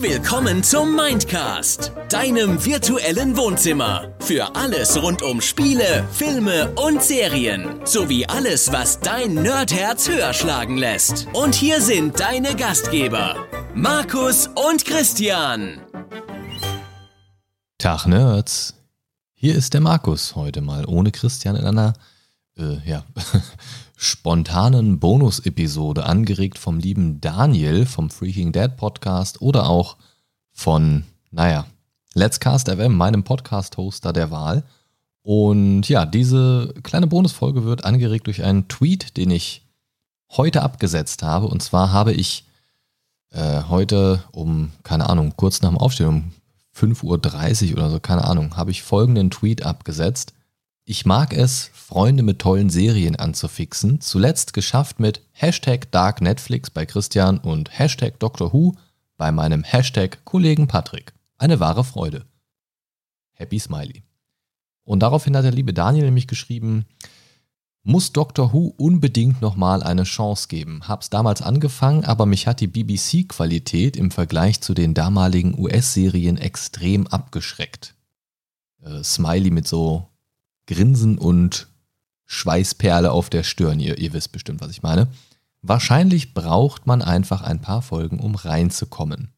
Willkommen zum Mindcast, deinem virtuellen Wohnzimmer. Für alles rund um Spiele, Filme und Serien. Sowie alles, was dein Nerdherz höher schlagen lässt. Und hier sind deine Gastgeber, Markus und Christian. Tag Nerds. Hier ist der Markus heute mal ohne Christian in einer äh, ja, spontanen Bonus-Episode, angeregt vom lieben Daniel vom Freaking Dead Podcast oder auch von, naja, Let's Cast FM, meinem Podcast-Hoster der Wahl. Und ja, diese kleine Bonusfolge wird angeregt durch einen Tweet, den ich heute abgesetzt habe. Und zwar habe ich äh, heute um, keine Ahnung, kurz nach dem Aufstehen, um 5.30 Uhr oder so, keine Ahnung, habe ich folgenden Tweet abgesetzt. Ich mag es, Freunde mit tollen Serien anzufixen. Zuletzt geschafft mit Hashtag Dark Netflix bei Christian und Hashtag Doctor Who bei meinem Hashtag Kollegen Patrick. Eine wahre Freude. Happy Smiley. Und daraufhin hat der liebe Daniel nämlich geschrieben, muss Doctor Who unbedingt nochmal eine Chance geben. Hab's damals angefangen, aber mich hat die BBC-Qualität im Vergleich zu den damaligen US-Serien extrem abgeschreckt. Äh, Smiley mit so Grinsen und Schweißperle auf der Stirn. Ihr, ihr wisst bestimmt, was ich meine. Wahrscheinlich braucht man einfach ein paar Folgen, um reinzukommen.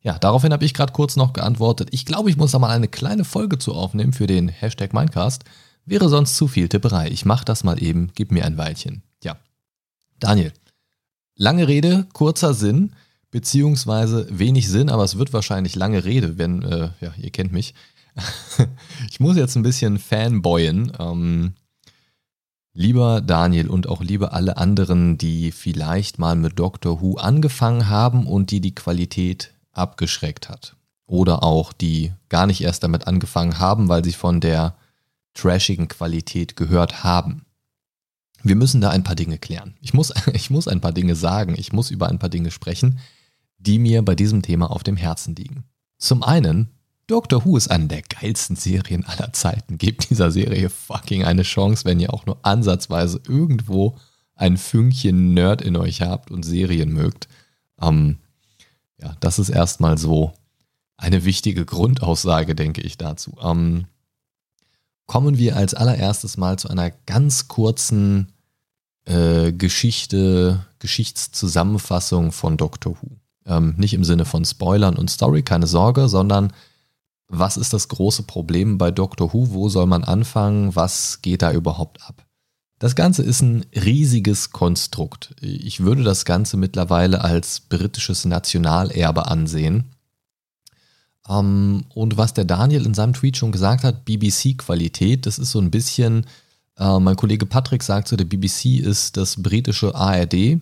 Ja, daraufhin habe ich gerade kurz noch geantwortet. Ich glaube, ich muss da mal eine kleine Folge zu aufnehmen für den Hashtag Minecast. Wäre sonst zu viel Tipperei. Ich mache das mal eben, gib mir ein Weilchen. Ja. Daniel. Lange Rede, kurzer Sinn, beziehungsweise wenig Sinn, aber es wird wahrscheinlich lange Rede, wenn, äh, ja, ihr kennt mich. ich muss jetzt ein bisschen fanboyen. Ähm, lieber Daniel und auch lieber alle anderen, die vielleicht mal mit Doctor Who angefangen haben und die die Qualität abgeschreckt hat. Oder auch die gar nicht erst damit angefangen haben, weil sie von der trashigen Qualität gehört haben. Wir müssen da ein paar Dinge klären. Ich muss, ich muss ein paar Dinge sagen, ich muss über ein paar Dinge sprechen, die mir bei diesem Thema auf dem Herzen liegen. Zum einen Doctor Who ist eine der geilsten Serien aller Zeiten. Gebt dieser Serie fucking eine Chance, wenn ihr auch nur ansatzweise irgendwo ein Fünkchen Nerd in euch habt und Serien mögt. Ähm, ja, das ist erstmal so eine wichtige Grundaussage, denke ich dazu. Ähm, kommen wir als allererstes mal zu einer ganz kurzen äh, Geschichte, Geschichtszusammenfassung von Doctor Who. Ähm, nicht im Sinne von Spoilern und Story, keine Sorge, sondern was ist das große Problem bei Doctor Who, wo soll man anfangen, was geht da überhaupt ab. Das Ganze ist ein riesiges Konstrukt. Ich würde das Ganze mittlerweile als britisches Nationalerbe ansehen. Ähm, und was der Daniel in seinem Tweet schon gesagt hat, BBC-Qualität, das ist so ein bisschen, äh, mein Kollege Patrick sagt so, der BBC ist das britische ARD.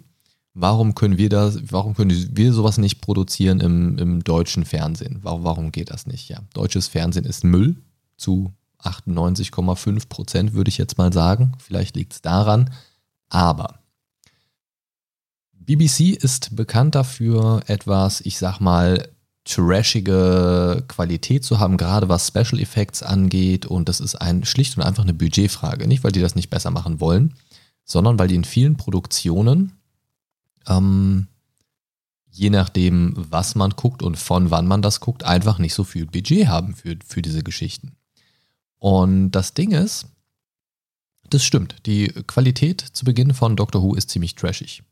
Warum können wir das, warum können wir sowas nicht produzieren im, im deutschen Fernsehen? Warum, warum geht das nicht? Ja, deutsches Fernsehen ist Müll zu 98,5 Prozent, würde ich jetzt mal sagen. Vielleicht liegt es daran. Aber BBC ist bekannt dafür, etwas, ich sag mal, trashige Qualität zu haben, gerade was Special Effects angeht. Und das ist ein schlicht und einfach eine Budgetfrage. Nicht, weil die das nicht besser machen wollen, sondern weil die in vielen Produktionen ähm, je nachdem, was man guckt und von wann man das guckt, einfach nicht so viel Budget haben für, für diese Geschichten. Und das Ding ist, das stimmt, die Qualität zu Beginn von Doctor Who ist ziemlich trashig.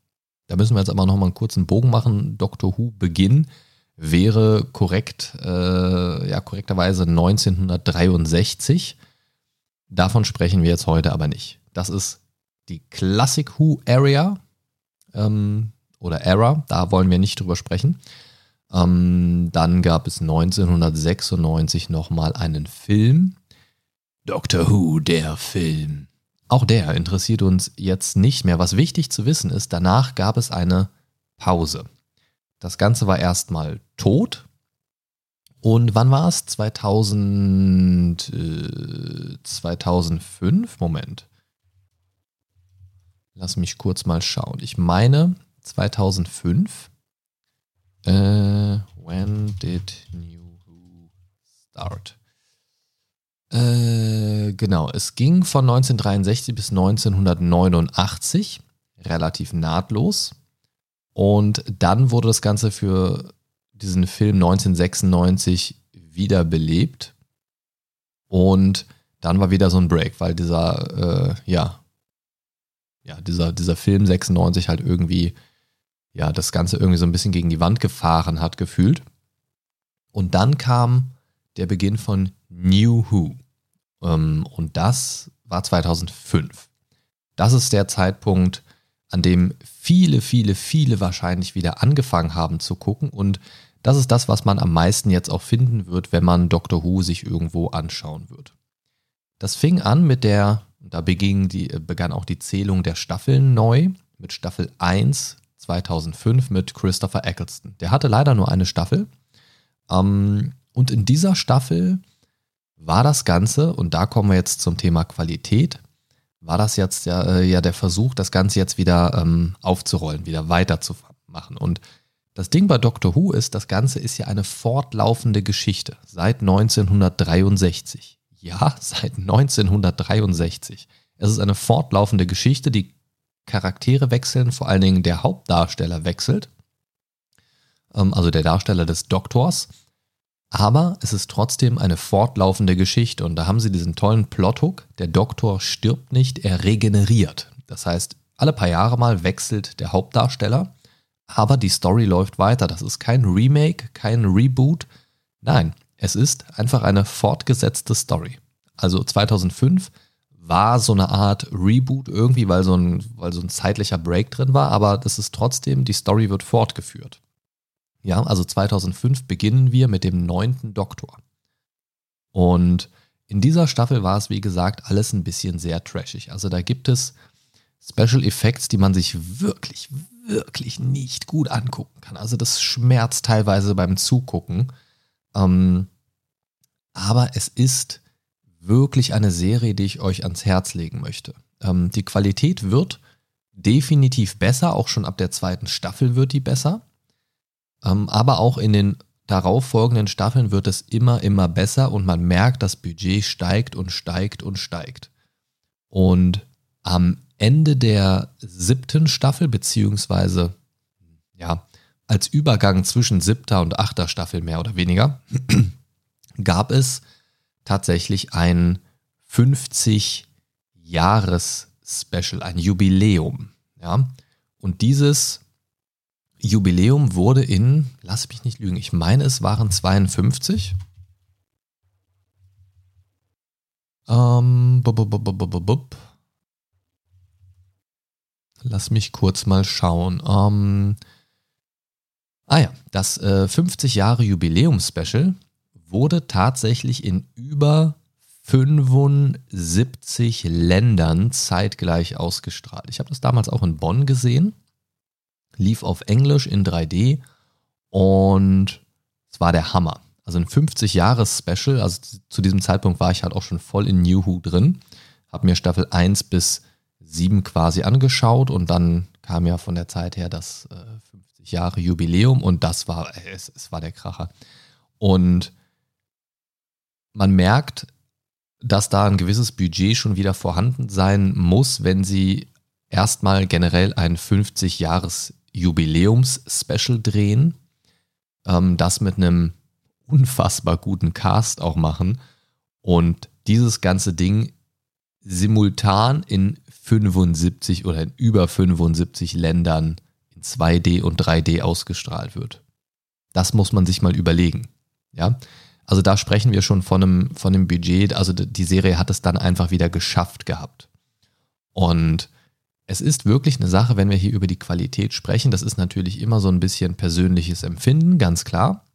Da müssen wir jetzt aber nochmal einen kurzen Bogen machen. Doctor Who Beginn wäre korrekt, äh, ja, korrekterweise 1963. Davon sprechen wir jetzt heute aber nicht. Das ist die Classic Who Area, ähm, oder Era, da wollen wir nicht drüber sprechen. Ähm, dann gab es 1996 nochmal einen Film. Doctor Who, der Film. Auch der interessiert uns jetzt nicht mehr. Was wichtig zu wissen ist, danach gab es eine Pause. Das Ganze war erstmal tot. Und wann war es? 2000, äh, 2005? Moment. Lass mich kurz mal schauen. Ich meine 2005. Äh, when did New Who start? Äh, genau, es ging von 1963 bis 1989, relativ nahtlos. Und dann wurde das Ganze für diesen Film 1996 wiederbelebt. Und dann war wieder so ein Break, weil dieser, äh, ja, ja, dieser, dieser Film 96 halt irgendwie, ja, das Ganze irgendwie so ein bisschen gegen die Wand gefahren hat, gefühlt. Und dann kam der Beginn von New Who. Ähm, und das war 2005. Das ist der Zeitpunkt, an dem viele, viele, viele wahrscheinlich wieder angefangen haben zu gucken. Und das ist das, was man am meisten jetzt auch finden wird, wenn man Doctor Who sich irgendwo anschauen wird. Das fing an mit der, da beging die, begann auch die Zählung der Staffeln neu, mit Staffel 1 2005 mit Christopher Eccleston. Der hatte leider nur eine Staffel. Ähm, und in dieser Staffel war das Ganze, und da kommen wir jetzt zum Thema Qualität, war das jetzt ja, äh, ja der Versuch, das Ganze jetzt wieder ähm, aufzurollen, wieder weiterzumachen. Und das Ding bei Doctor Who ist, das Ganze ist ja eine fortlaufende Geschichte seit 1963. Ja, seit 1963. Es ist eine fortlaufende Geschichte, die Charaktere wechseln, vor allen Dingen der Hauptdarsteller wechselt, ähm, also der Darsteller des Doktors. Aber es ist trotzdem eine fortlaufende Geschichte und da haben sie diesen tollen Plothook. Der Doktor stirbt nicht, er regeneriert. Das heißt, alle paar Jahre mal wechselt der Hauptdarsteller, aber die Story läuft weiter. Das ist kein Remake, kein Reboot. Nein, es ist einfach eine fortgesetzte Story. Also 2005 war so eine Art Reboot irgendwie, weil so ein, weil so ein zeitlicher Break drin war, aber das ist trotzdem, die Story wird fortgeführt. Ja, also 2005 beginnen wir mit dem neunten Doktor. Und in dieser Staffel war es, wie gesagt, alles ein bisschen sehr trashig. Also da gibt es Special Effects, die man sich wirklich, wirklich nicht gut angucken kann. Also das schmerzt teilweise beim Zugucken. Ähm, aber es ist wirklich eine Serie, die ich euch ans Herz legen möchte. Ähm, die Qualität wird definitiv besser, auch schon ab der zweiten Staffel wird die besser. Ähm, aber auch in den darauffolgenden Staffeln wird es immer, immer besser und man merkt, das Budget steigt und steigt und steigt. Und am Ende der siebten Staffel, beziehungsweise ja, als Übergang zwischen siebter und achter Staffel mehr oder weniger, gab es tatsächlich ein 50 Jahres Special, ein Jubiläum. Ja? Und dieses Jubiläum wurde in, lass mich nicht lügen, ich meine, es waren 52. Ähm, bub, bub, bub, Lass mich kurz mal schauen. Ähm, ah ja, das äh, 50 Jahre Jubiläum-Special wurde tatsächlich in über 75 Ländern zeitgleich ausgestrahlt. Ich habe das damals auch in Bonn gesehen lief auf Englisch in 3D und es war der Hammer. Also ein 50-Jahres-Special, also zu diesem Zeitpunkt war ich halt auch schon voll in New Who drin, habe mir Staffel 1 bis 7 quasi angeschaut und dann kam ja von der Zeit her das äh, 50 Jahre Jubiläum und das war, es, es war der Kracher. Und man merkt, dass da ein gewisses Budget schon wieder vorhanden sein muss, wenn sie erstmal generell ein 50 Jahres Jubiläums-Special drehen, ähm, das mit einem unfassbar guten Cast auch machen und dieses ganze Ding simultan in 75 oder in über 75 Ländern in 2D und 3D ausgestrahlt wird. Das muss man sich mal überlegen. Ja, also da sprechen wir schon von einem, von einem Budget. Also die Serie hat es dann einfach wieder geschafft gehabt. Und es ist wirklich eine Sache, wenn wir hier über die Qualität sprechen. Das ist natürlich immer so ein bisschen persönliches Empfinden, ganz klar.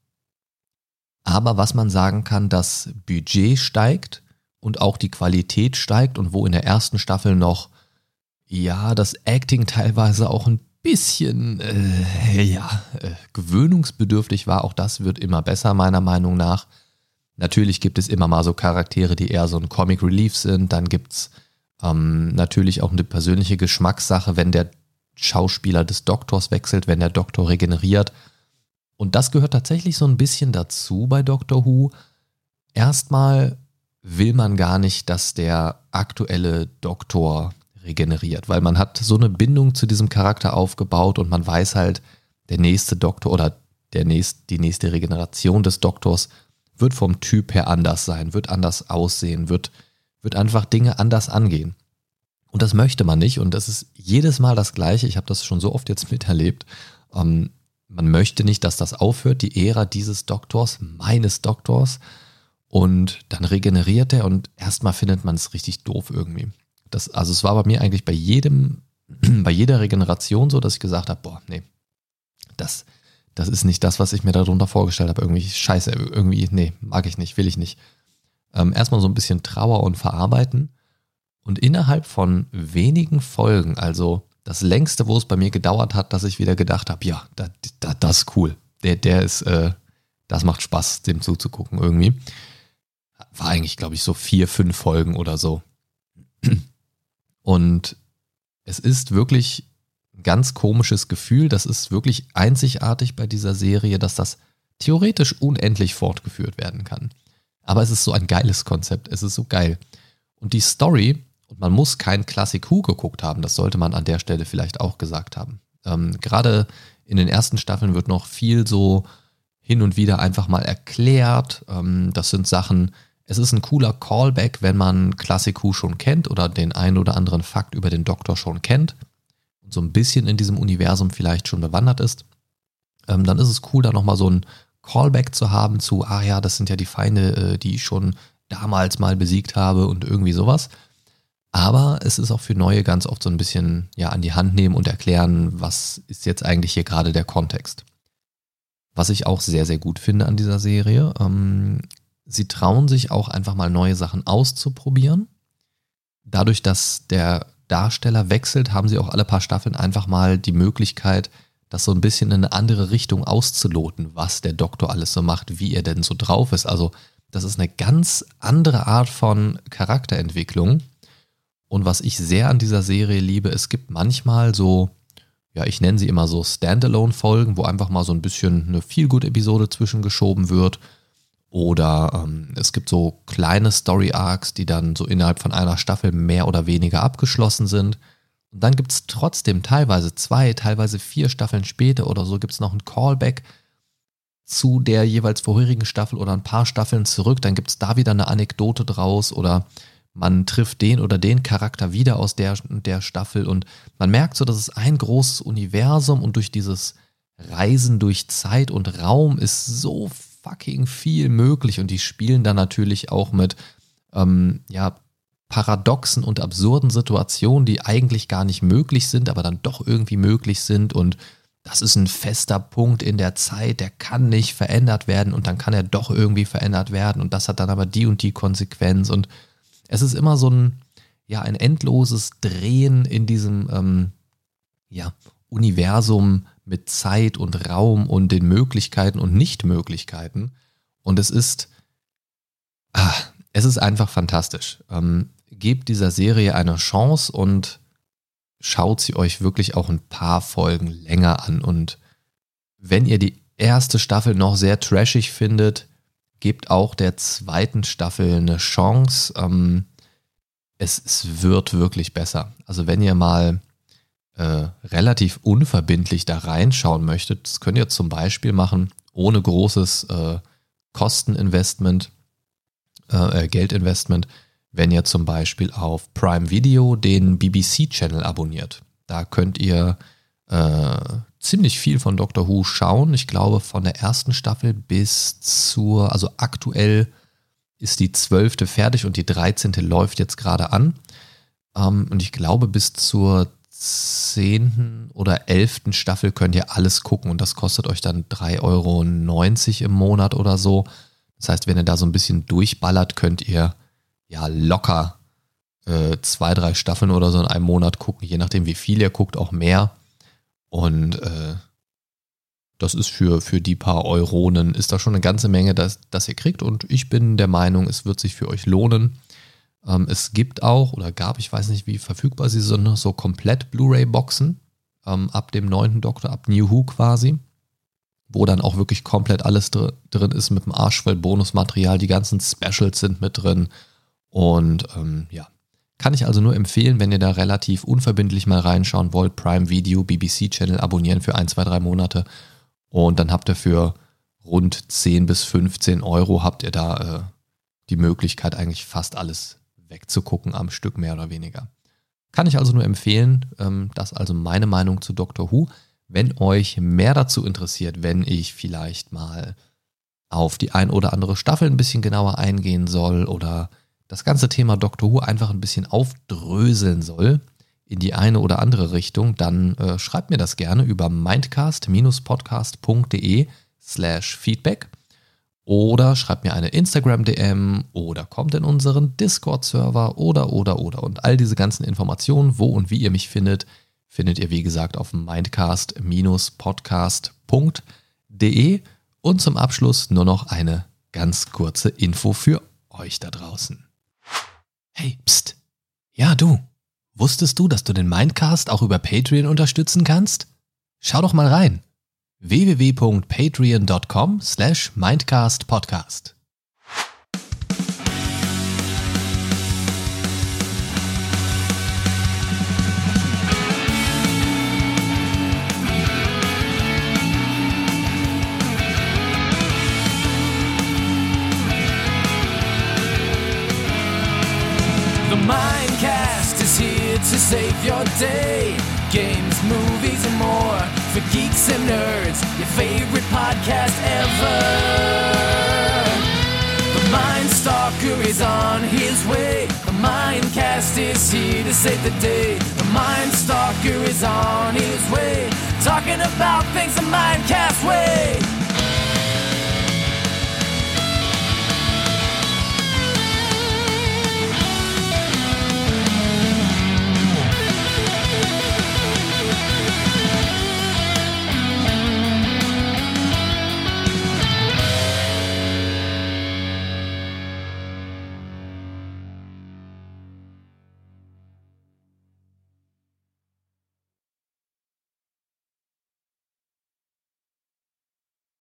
Aber was man sagen kann, das Budget steigt und auch die Qualität steigt und wo in der ersten Staffel noch, ja, das Acting teilweise auch ein bisschen, äh, ja, äh, gewöhnungsbedürftig war, auch das wird immer besser, meiner Meinung nach. Natürlich gibt es immer mal so Charaktere, die eher so ein Comic Relief sind, dann gibt es ähm, natürlich auch eine persönliche Geschmackssache, wenn der Schauspieler des Doktors wechselt, wenn der Doktor regeneriert. Und das gehört tatsächlich so ein bisschen dazu bei Doctor Who. Erstmal will man gar nicht, dass der aktuelle Doktor regeneriert, weil man hat so eine Bindung zu diesem Charakter aufgebaut und man weiß halt, der nächste Doktor oder der nächst, die nächste Regeneration des Doktors wird vom Typ her anders sein, wird anders aussehen, wird, wird einfach Dinge anders angehen. Und das möchte man nicht und das ist jedes Mal das Gleiche. Ich habe das schon so oft jetzt miterlebt. Ähm, man möchte nicht, dass das aufhört, die Ära dieses Doktors, meines Doktors. Und dann regeneriert er und erstmal findet man es richtig doof irgendwie. Das, also es war bei mir eigentlich bei jedem, bei jeder Regeneration so, dass ich gesagt habe, boah, nee, das, das ist nicht das, was ich mir darunter vorgestellt habe. Irgendwie scheiße, irgendwie, nee, mag ich nicht, will ich nicht. Ähm, erstmal so ein bisschen Trauer und verarbeiten. Und innerhalb von wenigen Folgen, also das längste, wo es bei mir gedauert hat, dass ich wieder gedacht habe, ja, da, da, das ist cool. Der, der ist, äh, das macht Spaß, dem zuzugucken irgendwie. War eigentlich, glaube ich, so vier, fünf Folgen oder so. Und es ist wirklich ein ganz komisches Gefühl. Das ist wirklich einzigartig bei dieser Serie, dass das theoretisch unendlich fortgeführt werden kann. Aber es ist so ein geiles Konzept. Es ist so geil. Und die Story, und man muss kein Classic Who geguckt haben, das sollte man an der Stelle vielleicht auch gesagt haben. Ähm, Gerade in den ersten Staffeln wird noch viel so hin und wieder einfach mal erklärt. Ähm, das sind Sachen, es ist ein cooler Callback, wenn man Classic Who schon kennt oder den einen oder anderen Fakt über den Doktor schon kennt und so ein bisschen in diesem Universum vielleicht schon bewandert ist. Ähm, dann ist es cool, da nochmal so ein Callback zu haben zu, ah ja, das sind ja die Feinde, äh, die ich schon damals mal besiegt habe und irgendwie sowas. Aber es ist auch für Neue ganz oft so ein bisschen ja an die Hand nehmen und erklären, was ist jetzt eigentlich hier gerade der Kontext. Was ich auch sehr, sehr gut finde an dieser Serie, ähm, sie trauen sich auch einfach mal neue Sachen auszuprobieren. Dadurch, dass der Darsteller wechselt, haben sie auch alle paar Staffeln einfach mal die Möglichkeit, das so ein bisschen in eine andere Richtung auszuloten, was der Doktor alles so macht, wie er denn so drauf ist. Also das ist eine ganz andere Art von Charakterentwicklung und was ich sehr an dieser Serie liebe, es gibt manchmal so, ja, ich nenne sie immer so Standalone-Folgen, wo einfach mal so ein bisschen eine Feel-Good-Episode zwischengeschoben wird. Oder ähm, es gibt so kleine Story-Arcs, die dann so innerhalb von einer Staffel mehr oder weniger abgeschlossen sind. Und dann gibt es trotzdem teilweise zwei, teilweise vier Staffeln später oder so gibt es noch ein Callback zu der jeweils vorherigen Staffel oder ein paar Staffeln zurück. Dann gibt es da wieder eine Anekdote draus oder man trifft den oder den Charakter wieder aus der, der Staffel und man merkt so, dass es ein großes Universum und durch dieses Reisen durch Zeit und Raum ist so fucking viel möglich. Und die spielen dann natürlich auch mit ähm, ja, paradoxen und absurden Situationen, die eigentlich gar nicht möglich sind, aber dann doch irgendwie möglich sind. Und das ist ein fester Punkt in der Zeit, der kann nicht verändert werden und dann kann er doch irgendwie verändert werden. Und das hat dann aber die und die Konsequenz. Und es ist immer so ein, ja, ein endloses Drehen in diesem, ähm, ja, Universum mit Zeit und Raum und den Möglichkeiten und Nichtmöglichkeiten. Und es ist, ah, es ist einfach fantastisch. Ähm, gebt dieser Serie eine Chance und schaut sie euch wirklich auch ein paar Folgen länger an. Und wenn ihr die erste Staffel noch sehr trashig findet, gebt auch der zweiten Staffel eine Chance. Ähm, es, es, wird wirklich besser. Also wenn ihr mal äh, relativ unverbindlich da reinschauen möchtet, das könnt ihr zum Beispiel machen, ohne großes äh, Kosteninvestment, äh, äh Geldinvestment, wenn ihr zum Beispiel auf Prime Video den BBC-Channel abonniert. Da könnt ihr äh, ziemlich viel von Doctor Who schauen. Ich glaube, von der ersten Staffel bis zur, also aktuell ist die zwölfte fertig und die dreizehnte läuft jetzt gerade an. Ähm, und ich glaube, bis zur zehnten oder elften Staffel könnt ihr alles gucken und das kostet euch dann 3,90 Euro im Monat oder so. Das heißt, wenn ihr da so ein bisschen durchballert, könnt ihr ja locker äh, zwei, drei Staffeln oder so in einem Monat gucken, je nachdem, wie viel ihr guckt, auch mehr. Und äh, das ist für, für die paar Euronen, ist da schon eine ganze Menge, das, das ihr kriegt. Und ich bin der Meinung, es wird sich für euch lohnen. Ähm, es gibt auch, oder gab, ich weiß nicht, wie verfügbar sie sind, so komplett Blu-ray-Boxen ähm, ab dem neunten Doktor, ab New Who quasi, wo dann auch wirklich komplett alles dr drin ist mit dem Arsch voll Bonusmaterial. Die ganzen Specials sind mit drin. Und ähm, ja, Kann ich also nur empfehlen, wenn ihr da relativ unverbindlich mal reinschauen wollt. Prime Video, BBC Channel abonnieren für ein, zwei, drei Monate. Und dann habt ihr für rund 10 bis 15 Euro habt ihr da äh, die Möglichkeit, eigentlich fast alles wegzugucken am Stück, mehr oder weniger. Kann ich also nur empfehlen. Ähm, das also meine Meinung zu Doctor Who. Wenn euch mehr dazu interessiert, wenn ich vielleicht mal auf die ein oder andere Staffel ein bisschen genauer eingehen soll oder das ganze Thema Doctor Who einfach ein bisschen aufdröseln soll in die eine oder andere Richtung, dann äh, schreibt mir das gerne über mindcast-podcast.de slash feedback oder schreibt mir eine Instagram-DM oder kommt in unseren Discord-Server oder, oder, oder. Und all diese ganzen Informationen, wo und wie ihr mich findet, findet ihr wie gesagt auf mindcast-podcast.de. Und zum Abschluss nur noch eine ganz kurze Info für euch da draußen. Hey, pst. Ja, du. Wusstest du, dass du den Mindcast auch über Patreon unterstützen kannst? Schau doch mal rein. www.patreon.com slash mindcastpodcast. The Mindcast is here to save your day. Games, movies, and more for geeks and nerds. Your favorite podcast ever. The Mind Stalker is on his way. The Mindcast is here to save the day. The Mind Stalker is on his way. Talking about things the